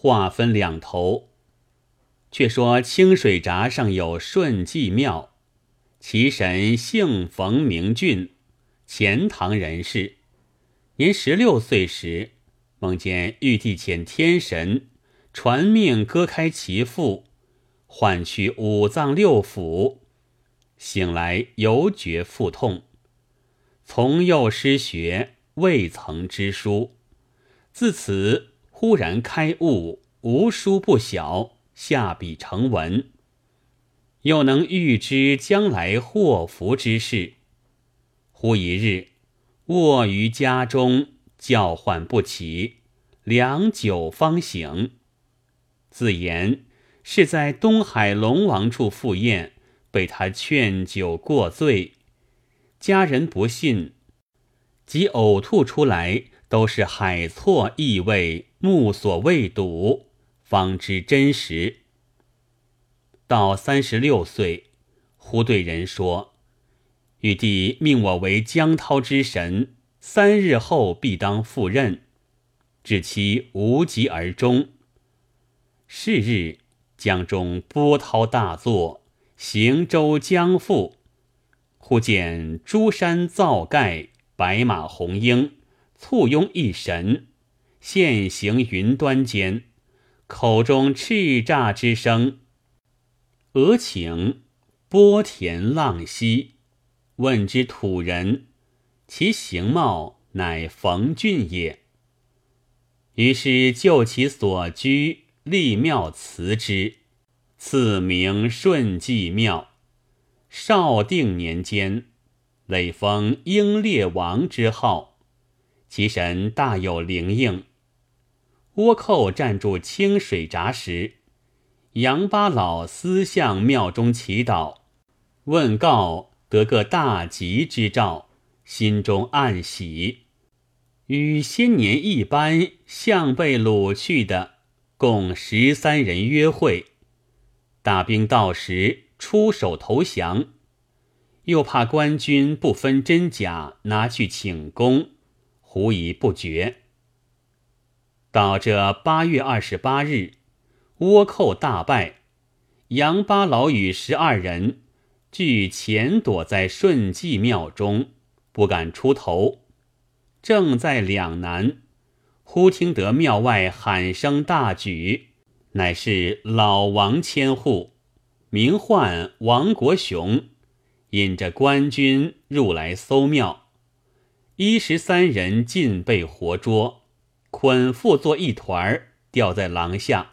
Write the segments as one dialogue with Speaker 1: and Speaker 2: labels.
Speaker 1: 话分两头。却说清水闸上有顺济庙，其神姓冯，名俊，钱塘人士。年十六岁时，梦见玉帝遣天神传命割开其腹，换去五脏六腑。醒来犹觉腹痛，从幼失学，未曾知书。自此忽然开悟，无书不晓，下笔成文，又能预知将来祸福之事。忽一日。卧于家中，叫唤不起，良久方醒。自言是在东海龙王处赴宴，被他劝酒过醉。家人不信，即呕吐出来都是海错异味，目所未睹，方知真实。到三十六岁，忽对人说。玉帝命我为江涛之神，三日后必当赴任，至期无疾而终。是日，江中波涛大作，行舟将覆。忽见诸山造盖，白马红缨，簇拥一神，现行云端间，口中叱咤之声，俄顷波田浪息。问之土人，其形貌乃冯俊也。于是就其所居立庙祠之，赐名顺济庙。绍定年间，累封英烈王之号，其神大有灵应。倭寇占住清水闸时，杨八老私向庙中祈祷，问告。得个大吉之兆，心中暗喜。与先年一般，向被掳去的共十三人约会。大兵到时，出手投降，又怕官军不分真假，拿去请功，狐疑不决。到这八月二十八日，倭寇大败，杨八老与十二人。据潜躲在顺济庙中，不敢出头。正在两难，忽听得庙外喊声大举，乃是老王千户，名唤王国雄，引着官军入来搜庙。一十三人尽被活捉，捆缚作一团儿，吊在廊下。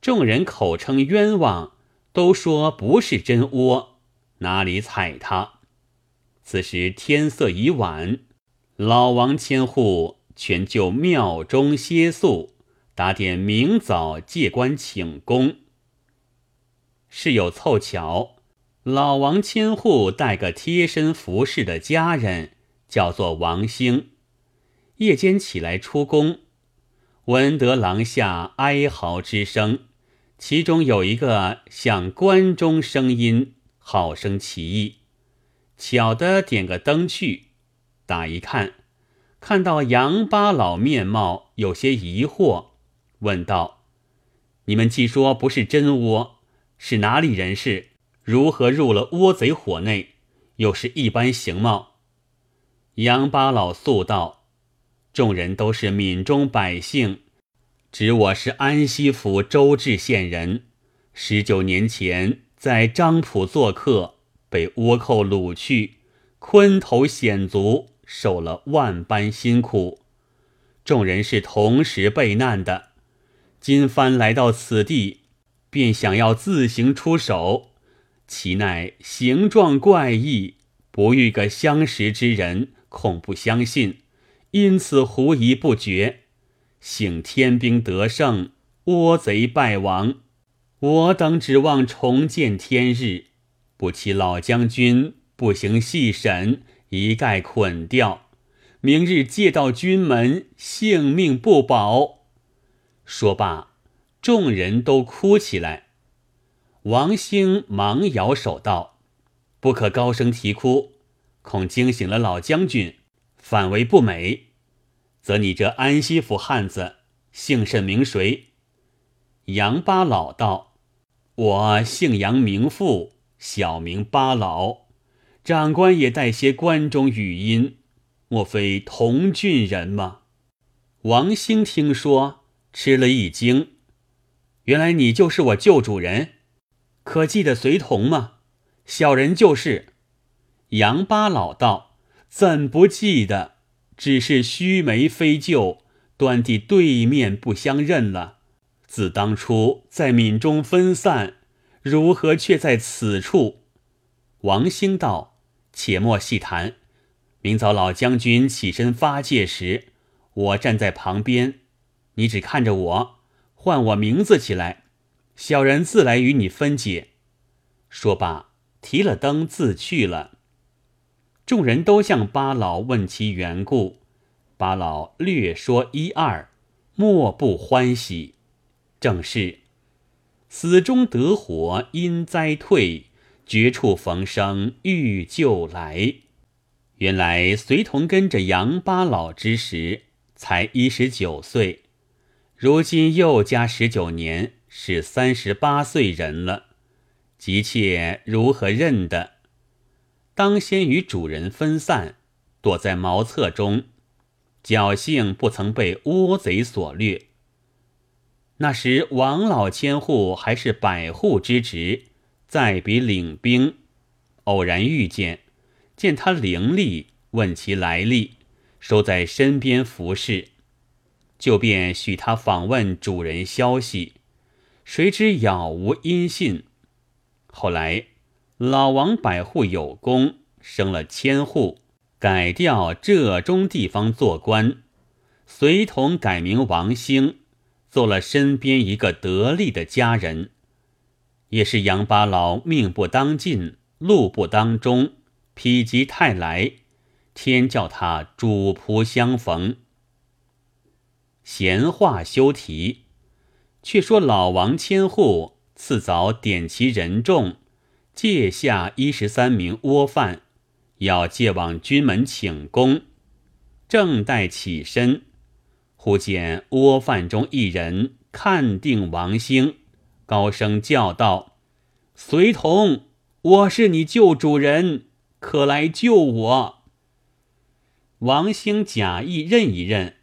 Speaker 1: 众人口称冤枉。都说不是真窝，哪里睬他？此时天色已晚，老王千户全就庙中歇宿，打点明早借官请功。事有凑巧，老王千户带个贴身服侍的家人，叫做王兴，夜间起来出宫，闻得廊下哀嚎之声。其中有一个像关中声音，好生奇异。巧的点个灯去，打一看，看到杨八老面貌，有些疑惑，问道：“你们既说不是真倭，是哪里人士？如何入了倭贼伙内？又是一般形貌？”杨八老诉道：“众人都是闽中百姓。”指我是安西府周至县人，十九年前在漳浦做客，被倭寇掳去，昆头险足，受了万般辛苦。众人是同时被难的，今番来到此地，便想要自行出手，其奈形状怪异，不遇个相识之人，恐不相信，因此狐疑不决。幸天兵得胜，倭贼败亡，我等指望重见天日。不期老将军不行细审，一概捆掉。明日借到军门，性命不保。说罢，众人都哭起来。王兴忙摇手道：“不可高声啼哭，恐惊醒了老将军，反为不美。”则你这安西府汉子，姓甚名谁？”杨八老道：“我姓杨，名富，小名八老。长官也带些关中语音，莫非同郡人吗？”王兴听说，吃了一惊：“原来你就是我旧主人，可记得随同吗？”小人就是。杨八老道：“怎不记得？只是须眉非旧，端地对面不相认了。”自当初在闽中分散，如何却在此处？王兴道：“且莫细谈。明早老将军起身发戒时，我站在旁边，你只看着我，唤我名字起来，小人自来与你分解。”说罢，提了灯自去了。众人都向八老问其缘故，八老略说一二，莫不欢喜。正是死中得活因灾退，绝处逢生欲救来。原来随同跟着杨八老之时，才一十九岁，如今又加十九年，是三十八岁人了。急切如何认得？当先与主人分散，躲在茅厕中，侥幸不曾被倭贼所掠。那时王老千户还是百户之职，在彼领兵，偶然遇见，见他伶俐，问其来历，收在身边服侍，就便许他访问主人消息，谁知杳无音信。后来老王百户有功，升了千户，改调浙中地方做官，随同改名王兴。做了身边一个得力的家人，也是杨八老命不当尽，路不当终，否极泰来，天叫他主仆相逢。闲话休提，却说老王千户次早点其人众，借下一十三名倭犯，要借往军门请功，正待起身。忽见窝犯中一人看定王兴，高声叫道：“随同，我是你旧主人，可来救我。”王兴假意认一认，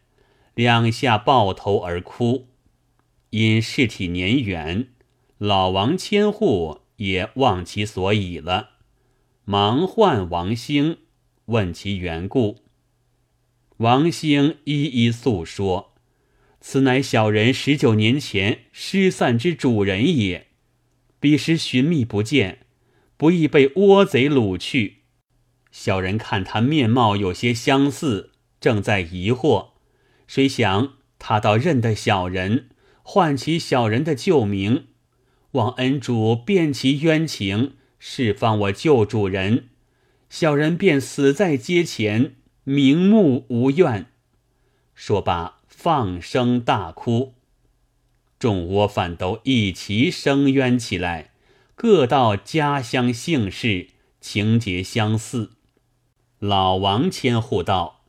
Speaker 1: 两下抱头而哭。因尸体年远，老王千户也忘其所以了，忙唤王兴，问其缘故。王兴一一诉说，此乃小人十九年前失散之主人也。彼时寻觅不见，不易被倭贼掳去。小人看他面貌有些相似，正在疑惑，谁想他倒认得小人，唤起小人的旧名，望恩主辨其冤情，释放我旧主人。小人便死在街前。瞑目无怨，说罢放声大哭，众窝饭都一齐声冤起来，各道家乡姓氏，情节相似。老王千户道：“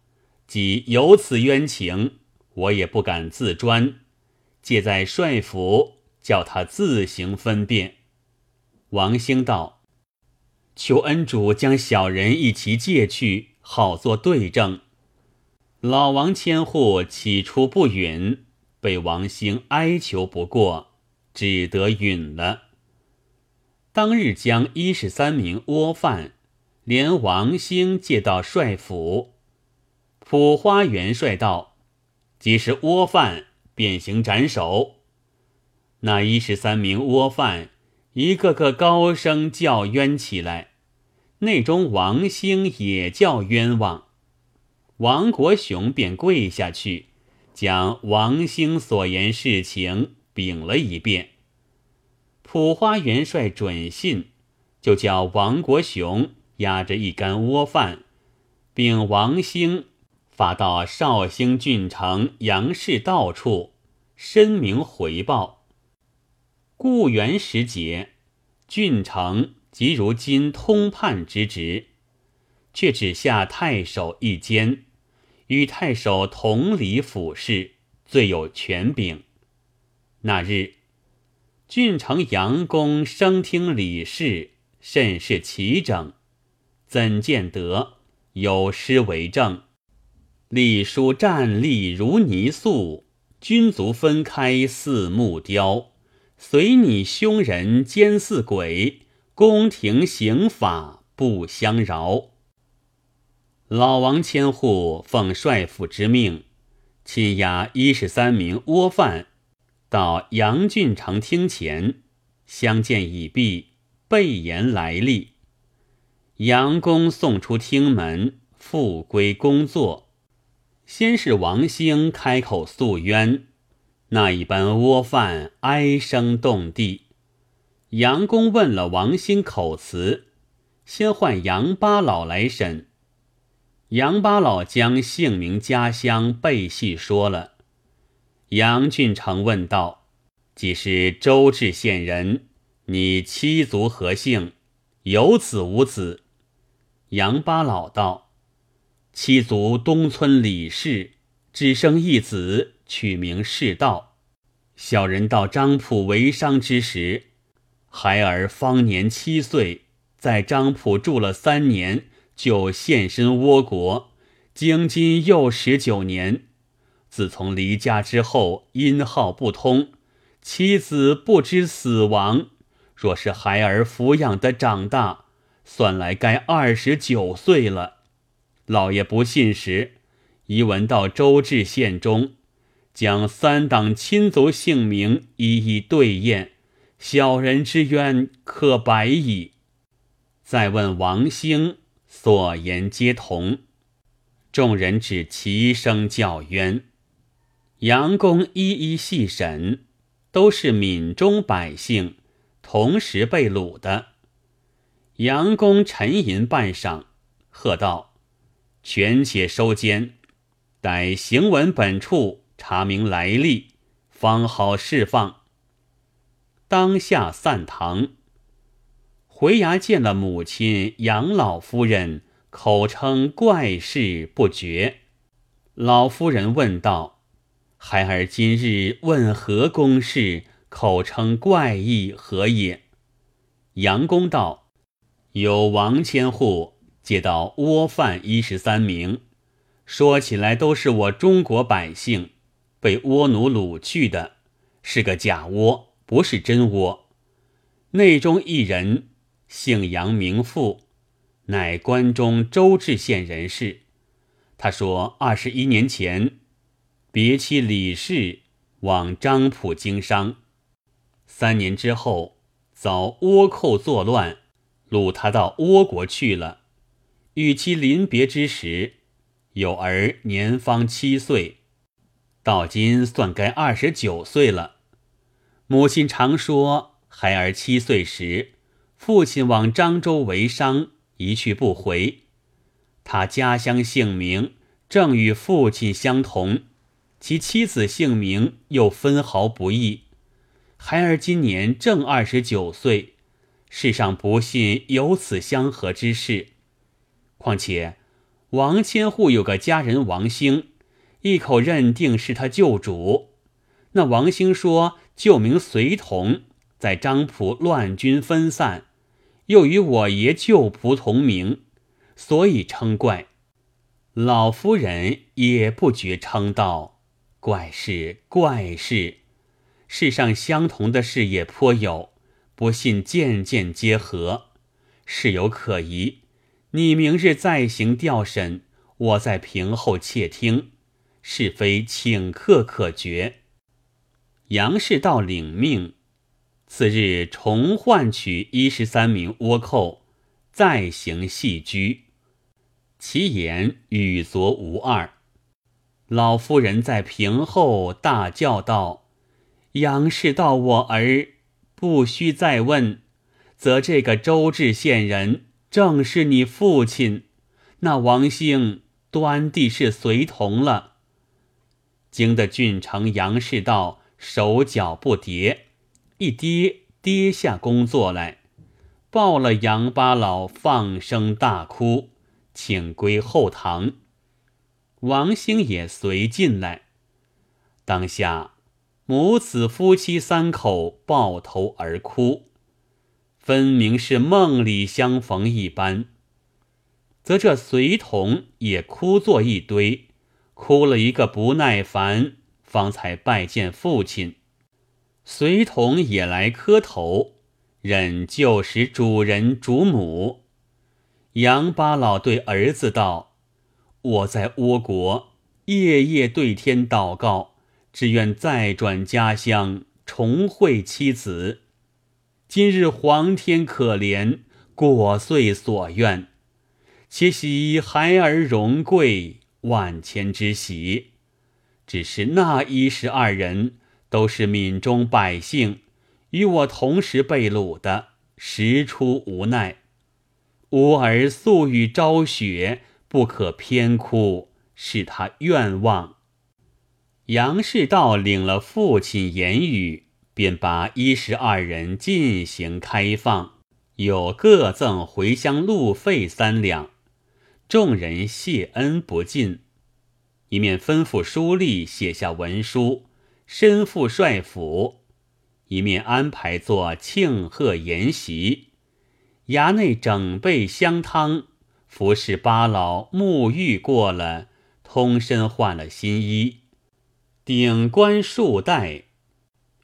Speaker 1: 既有此冤情，我也不敢自专，借在帅府，叫他自行分辨。”王兴道：“求恩主将小人一齐借去。”好做对证。老王千户起初不允，被王兴哀求不过，只得允了。当日将一十三名倭犯，连王兴借到帅府。普花元帅道：“即是倭犯，便行斩首。”那一十三名倭犯，一个个高声叫冤起来。内中王兴也叫冤枉，王国雄便跪下去，将王兴所言事情禀了一遍。普花元帅准信，就叫王国雄押着一干窝饭，并王兴发到绍兴郡城杨氏道处，申明回报。故元时节，郡城。即如今通判之职，却只下太守一监，与太守同理府事，最有权柄。那日，郡城杨公生听李氏，甚是齐整。怎见得有诗为证？隶书站立如泥塑，君足分开似木雕。随你凶人奸似鬼，宫廷刑法不相饶。老王千户奉帅府之命，亲押一十三名倭犯到杨郡城厅前，相见已毕，备言来历。杨公送出厅门，复归工作。先是王兴开口诉冤，那一班倭犯哀声动地。杨公问了王兴口词，先唤杨八老来审。杨八老将姓名、家乡背细说了。杨俊成问道：“既是周至县人，你妻族何姓？有子无子？”杨八老道：“七族东村李氏，只生一子，取名世道。小人到张浦为商之时，孩儿方年七岁，在张浦住了三年，就现身倭国，经今又十九年。自从离家之后，音号不通，妻子不知死亡。若是孩儿抚养的长大。”算来该二十九岁了，老爷不信时，一闻到周至县中，将三党亲族姓名一一对验，小人之冤可白矣。再问王兴，所言皆同。众人只齐声叫冤。杨公一一细审，都是闽中百姓，同时被掳的。杨公沉吟半晌，喝道：“权且收监，待行文本处查明来历，方好释放。”当下散堂，回衙见了母亲杨老夫人，口称怪事不绝。老夫人问道：“孩儿今日问何公事？口称怪异何也？”杨公道。有王千户接到倭犯一十三名，说起来都是我中国百姓，被倭奴掳去的，是个假倭，不是真倭。内中一人姓杨名富，乃关中周至县人士。他说二十一年前，别妻李氏往漳浦经商，三年之后遭倭寇作乱。掳他到倭国去了，与其临别之时，有儿年方七岁，到今算该二十九岁了。母亲常说，孩儿七岁时，父亲往漳州为商，一去不回。他家乡姓名正与父亲相同，其妻子姓名又分毫不异。孩儿今年正二十九岁。世上不信有此相合之事。况且王千户有个家人王兴，一口认定是他旧主。那王兴说旧名随同，在张浦乱军分散，又与我爷旧仆同名，所以称怪。老夫人也不觉称道：“怪事，怪事！世上相同的事也颇有。”不信，件件皆合，事有可疑。你明日再行调审，我在屏后窃听，是非顷刻可决。杨氏道领命，次日重唤取一十三名倭寇，再行戏居，其言与昨无二。老夫人在屏后大叫道：“杨氏道我儿。”不需再问，则这个周至县人正是你父亲。那王兴端地是随同了。惊得郡城杨氏道手脚不迭，一跌跌下工作来，抱了杨八老，放声大哭，请归后堂。王兴也随进来。当下母子夫妻三口抱头而哭，分明是梦里相逢一般。则这随同也哭作一堆，哭了一个不耐烦，方才拜见父亲。随同也来磕头，认旧时主人主母。杨八老对儿子道：“我在倭国夜夜对天祷告。”只愿再转家乡，重会妻子。今日皇天可怜，果遂所愿。且喜孩儿荣贵，万千之喜。只是那一十二人都是闽中百姓，与我同时被掳的，实出无奈。吾儿素语昭雪，不可偏哭，是他愿望。杨士道领了父亲言语，便把一十二人进行开放，有各赠回乡路费三两。众人谢恩不尽，一面吩咐书吏写下文书，身赴帅府；一面安排做庆贺筵席，衙内整备香汤，服侍八老沐浴过了，通身换了新衣。顶冠束带，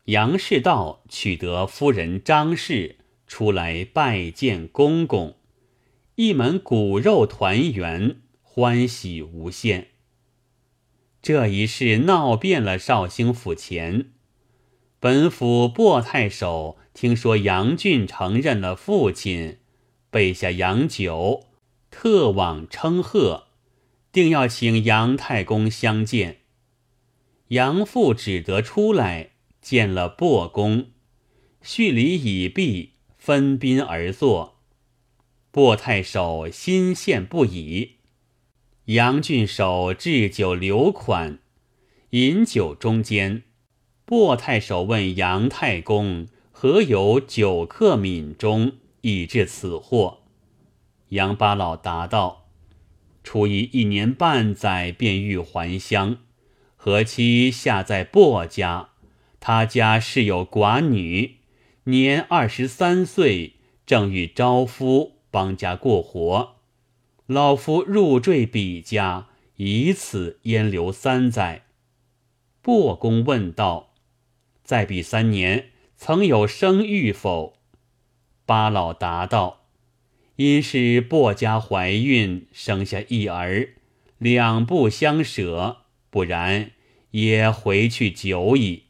Speaker 1: 杨士道取得夫人张氏出来拜见公公，一门骨肉团圆，欢喜无限。这一事闹遍了绍兴府前，本府薄太守听说杨俊承认了父亲，备下洋酒，特往称贺，定要请杨太公相见。杨父只得出来见了薄公，叙礼已毕，分宾而坐。薄太守心羡不已。杨郡守置酒留款，饮酒中间，薄太守问杨太公何有酒客闽中，以致此祸？杨八老答道：“初一一年半载，便欲还乡。”何妻下在薄家，他家是有寡女，年二十三岁，正欲招夫帮家过活。老夫入赘彼家，以此焉留三载。薄公问道：“在彼三年，曾有生育否？”八老答道：“因是薄家怀孕，生下一儿，两不相舍。”不然也回去久矣。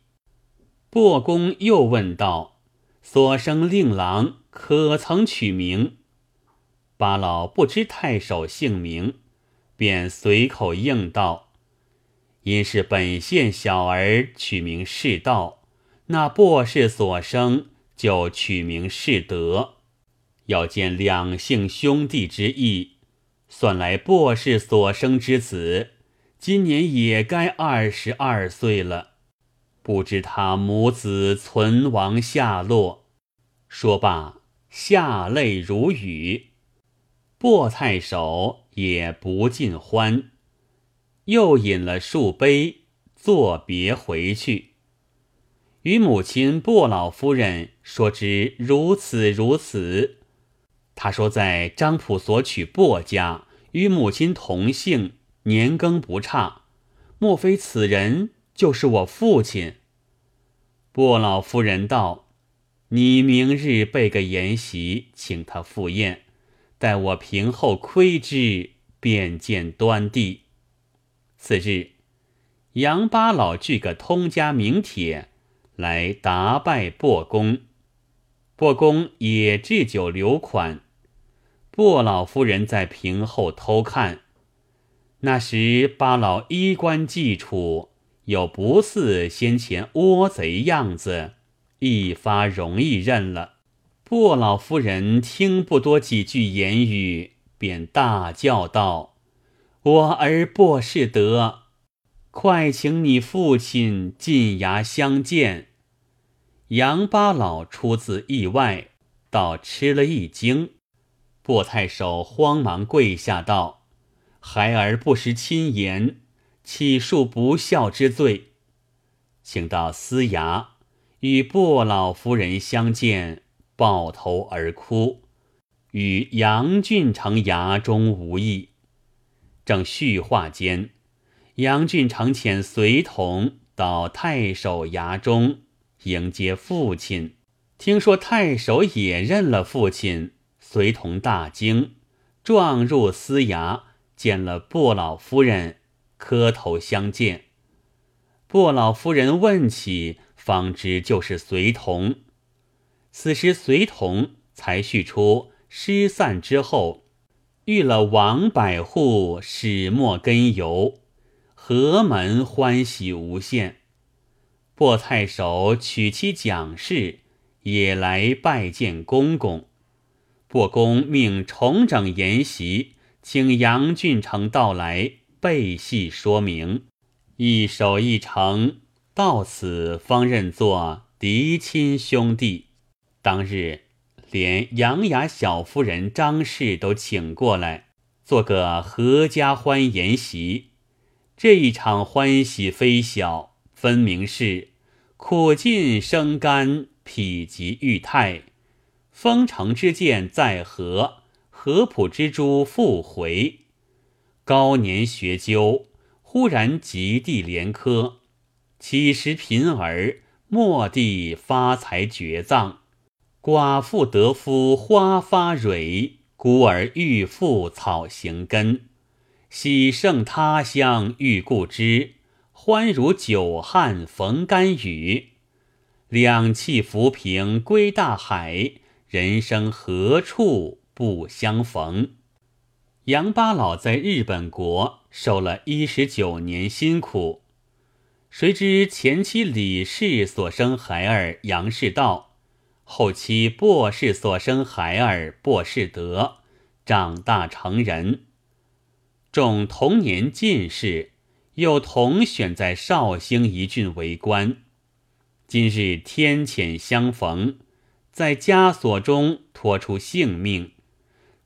Speaker 1: 薄公又问道：“所生令郎可曾取名？”八老不知太守姓名，便随口应道：“因是本县小儿取名世道，那薄氏所生就取名世德。要见两姓兄弟之意，算来薄氏所生之子。”今年也该二十二岁了，不知他母子存亡下落。说罢，下泪如雨。薄太守也不尽欢，又饮了数杯，作别回去。与母亲薄老夫人说之如此如此。他说在张普所娶薄家，与母亲同姓。年庚不差，莫非此人就是我父亲？薄老夫人道：“你明日备个筵席，请他赴宴，待我平后窥之，便见端地。”次日，杨八老具个通家名帖来答拜薄公，薄公也置酒留款。薄老夫人在屏后偷看。那时八老衣冠既楚，又不似先前倭贼样子，一发容易认了。薄老夫人听不多几句言语，便大叫道：“我儿薄士德，快请你父亲进衙相见。”杨八老出自意外，倒吃了一惊。薄太守慌忙跪下道。孩儿不识亲言，岂恕不孝之罪？请到司衙，与薄老夫人相见，抱头而哭，与杨俊成衙中无异。正叙话间，杨俊成遣随同到太守衙中迎接父亲。听说太守也认了父亲，随同大惊，撞入司衙，见了薄老夫人，磕头相见。薄老夫人问起，方知就是随同。此时随同才叙出失散之后。遇了王百户，始末根由，何门欢喜无限。薄太守娶妻蒋氏，也来拜见公公。薄公命重整筵席，请杨俊成到来，备细说明。一守一成，到此方认作嫡亲兄弟。当日。连杨雅小夫人张氏都请过来，做个合家欢宴席。这一场欢喜非小，分明是苦尽生甘，否极遇泰。丰城之剑在河，合浦之珠复回。高年学究，忽然极地连科；七十贫儿，蓦地发财绝葬。寡妇得夫花发蕊，孤儿遇妇草行根。喜胜他乡遇故知，欢如久旱逢甘雨。两气浮萍归大海，人生何处不相逢？杨八老在日本国受了一十九年辛苦，谁知前妻李氏所生孩儿杨世道。后期薄氏所生孩儿薄士德长大成人，中同年进士，又同选在绍兴一郡为官。今日天谴相逢，在枷锁中脱出性命，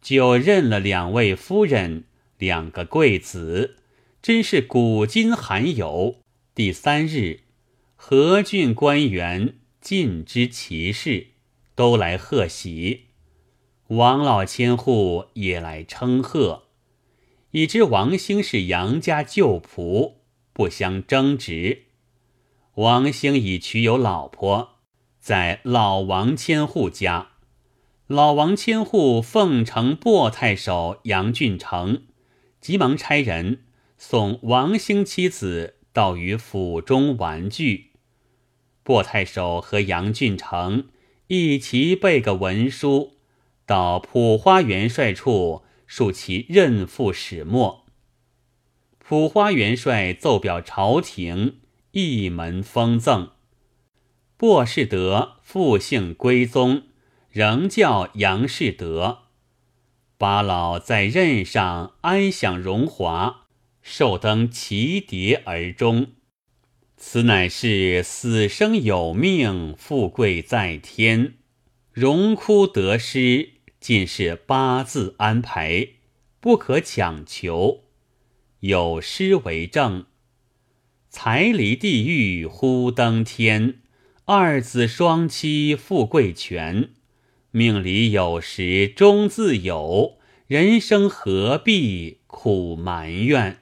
Speaker 1: 就认了两位夫人，两个贵子，真是古今罕有。第三日，何郡官员尽知其事。都来贺喜，王老千户也来称贺。已知王兴是杨家旧仆，不相争执。王兴已娶有老婆，在老王千户家。老王千户奉承薄太守杨俊成，急忙差人送王兴妻子到于府中玩具。薄太守和杨俊成。一齐备个文书，到普花元帅处述其任父始末。普花元帅奏表朝廷，一门封赠。薄士德复姓归宗，仍叫杨士德。八老在任上安享荣华，寿登奇蝶而终。此乃是死生有命，富贵在天，荣枯得失尽是八字安排，不可强求。有诗为证：“财离地狱忽登天，二子双妻富贵全。命里有时终自有，人生何必苦埋怨。”